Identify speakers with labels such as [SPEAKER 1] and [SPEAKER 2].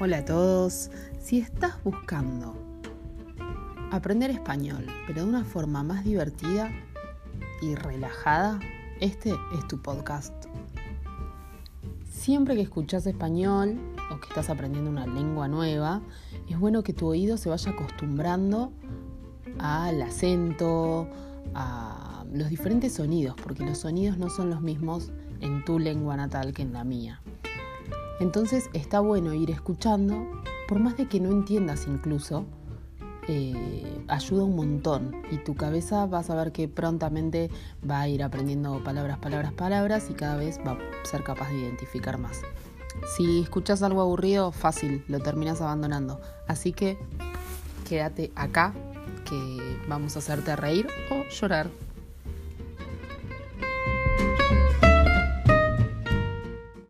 [SPEAKER 1] Hola a todos. Si estás buscando aprender español, pero de una forma más divertida y relajada, este es tu podcast. Siempre que escuchas español o que estás aprendiendo una lengua nueva, es bueno que tu oído se vaya acostumbrando al acento, a los diferentes sonidos, porque los sonidos no son los mismos en tu lengua natal que en la mía. Entonces está bueno ir escuchando, por más de que no entiendas incluso, eh, ayuda un montón y tu cabeza vas a ver que prontamente va a ir aprendiendo palabras, palabras, palabras y cada vez va a ser capaz de identificar más. Si escuchas algo aburrido, fácil, lo terminas abandonando. Así que quédate acá, que vamos a hacerte reír o llorar.